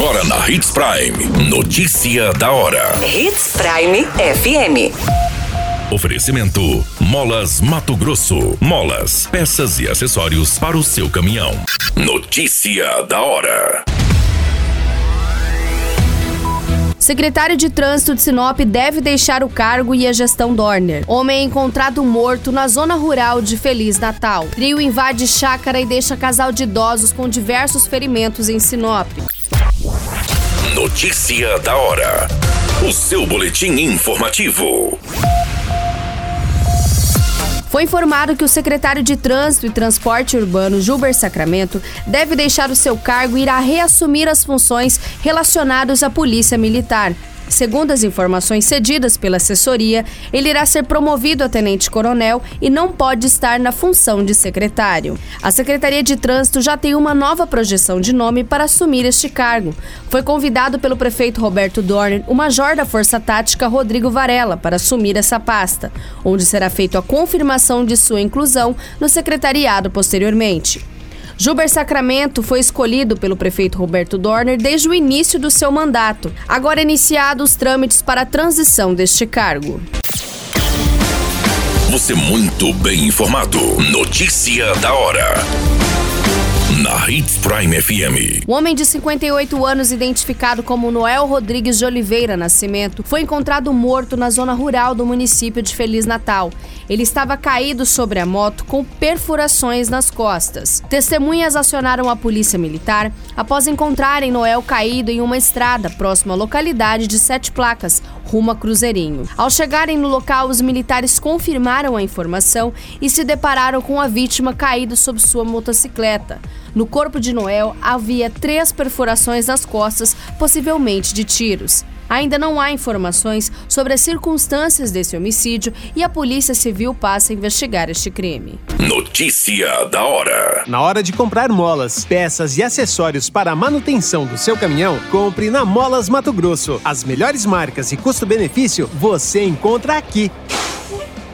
Agora na Hits Prime. Notícia da hora. Hits Prime FM. Oferecimento: Molas Mato Grosso. Molas, peças e acessórios para o seu caminhão. Notícia da hora. Secretário de Trânsito de Sinop deve deixar o cargo e a gestão Dorner. Homem é encontrado morto na zona rural de Feliz Natal. Trio invade chácara e deixa casal de idosos com diversos ferimentos em Sinop. Notícia da hora. O seu boletim informativo. Foi informado que o secretário de Trânsito e Transporte Urbano, Gilber Sacramento, deve deixar o seu cargo e irá reassumir as funções relacionadas à Polícia Militar. Segundo as informações cedidas pela assessoria, ele irá ser promovido a tenente-coronel e não pode estar na função de secretário. A Secretaria de Trânsito já tem uma nova projeção de nome para assumir este cargo. Foi convidado pelo prefeito Roberto Dorner o major da Força Tática Rodrigo Varela para assumir essa pasta, onde será feita a confirmação de sua inclusão no secretariado posteriormente. Gilber Sacramento foi escolhido pelo prefeito Roberto Dorner desde o início do seu mandato. Agora iniciados os trâmites para a transição deste cargo. Você muito bem informado. Notícia da hora na Hits Prime FM. O homem de 58 anos, identificado como Noel Rodrigues de Oliveira Nascimento, foi encontrado morto na zona rural do município de Feliz Natal. Ele estava caído sobre a moto com perfurações nas costas. Testemunhas acionaram a polícia militar após encontrarem Noel caído em uma estrada próxima à localidade de Sete Placas, rumo a Cruzeirinho. Ao chegarem no local, os militares confirmaram a informação e se depararam com a vítima caído sob sua motocicleta. No corpo de Noel havia três perfurações nas costas, possivelmente de tiros. Ainda não há informações sobre as circunstâncias desse homicídio e a Polícia Civil passa a investigar este crime. Notícia da hora. Na hora de comprar molas, peças e acessórios para a manutenção do seu caminhão, compre na Molas Mato Grosso. As melhores marcas e custo-benefício você encontra aqui.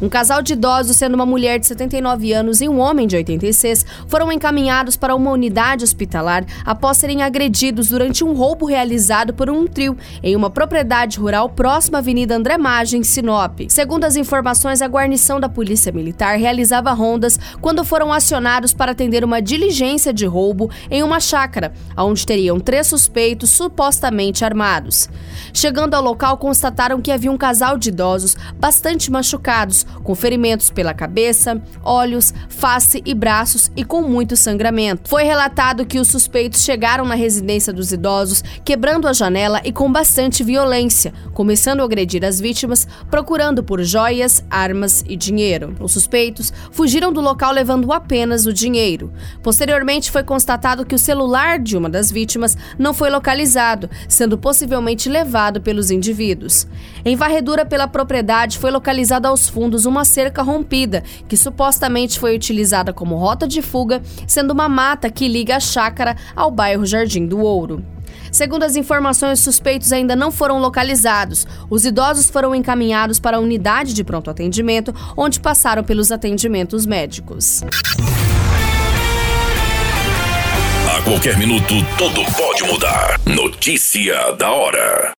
Um casal de idosos, sendo uma mulher de 79 anos e um homem de 86, foram encaminhados para uma unidade hospitalar após serem agredidos durante um roubo realizado por um trio em uma propriedade rural próxima à Avenida André Maggi, em Sinop. Segundo as informações, a guarnição da Polícia Militar realizava rondas quando foram acionados para atender uma diligência de roubo em uma chácara, onde teriam três suspeitos supostamente armados. Chegando ao local, constataram que havia um casal de idosos bastante machucados, com ferimentos pela cabeça, olhos, face e braços e com muito sangramento. Foi relatado que os suspeitos chegaram na residência dos idosos, quebrando a janela e com bastante violência, começando a agredir as vítimas, procurando por joias, armas e dinheiro. Os suspeitos fugiram do local levando apenas o dinheiro. Posteriormente, foi constatado que o celular de uma das vítimas não foi localizado, sendo possivelmente levado pelos indivíduos. Em varredura pela propriedade, foi localizada aos fundos uma cerca rompida, que supostamente foi utilizada como rota de fuga, sendo uma mata que liga a chácara ao bairro Jardim do Ouro. Segundo as informações, suspeitos ainda não foram localizados. Os idosos foram encaminhados para a unidade de pronto atendimento, onde passaram pelos atendimentos médicos. A qualquer minuto, tudo pode mudar. Notícia da hora.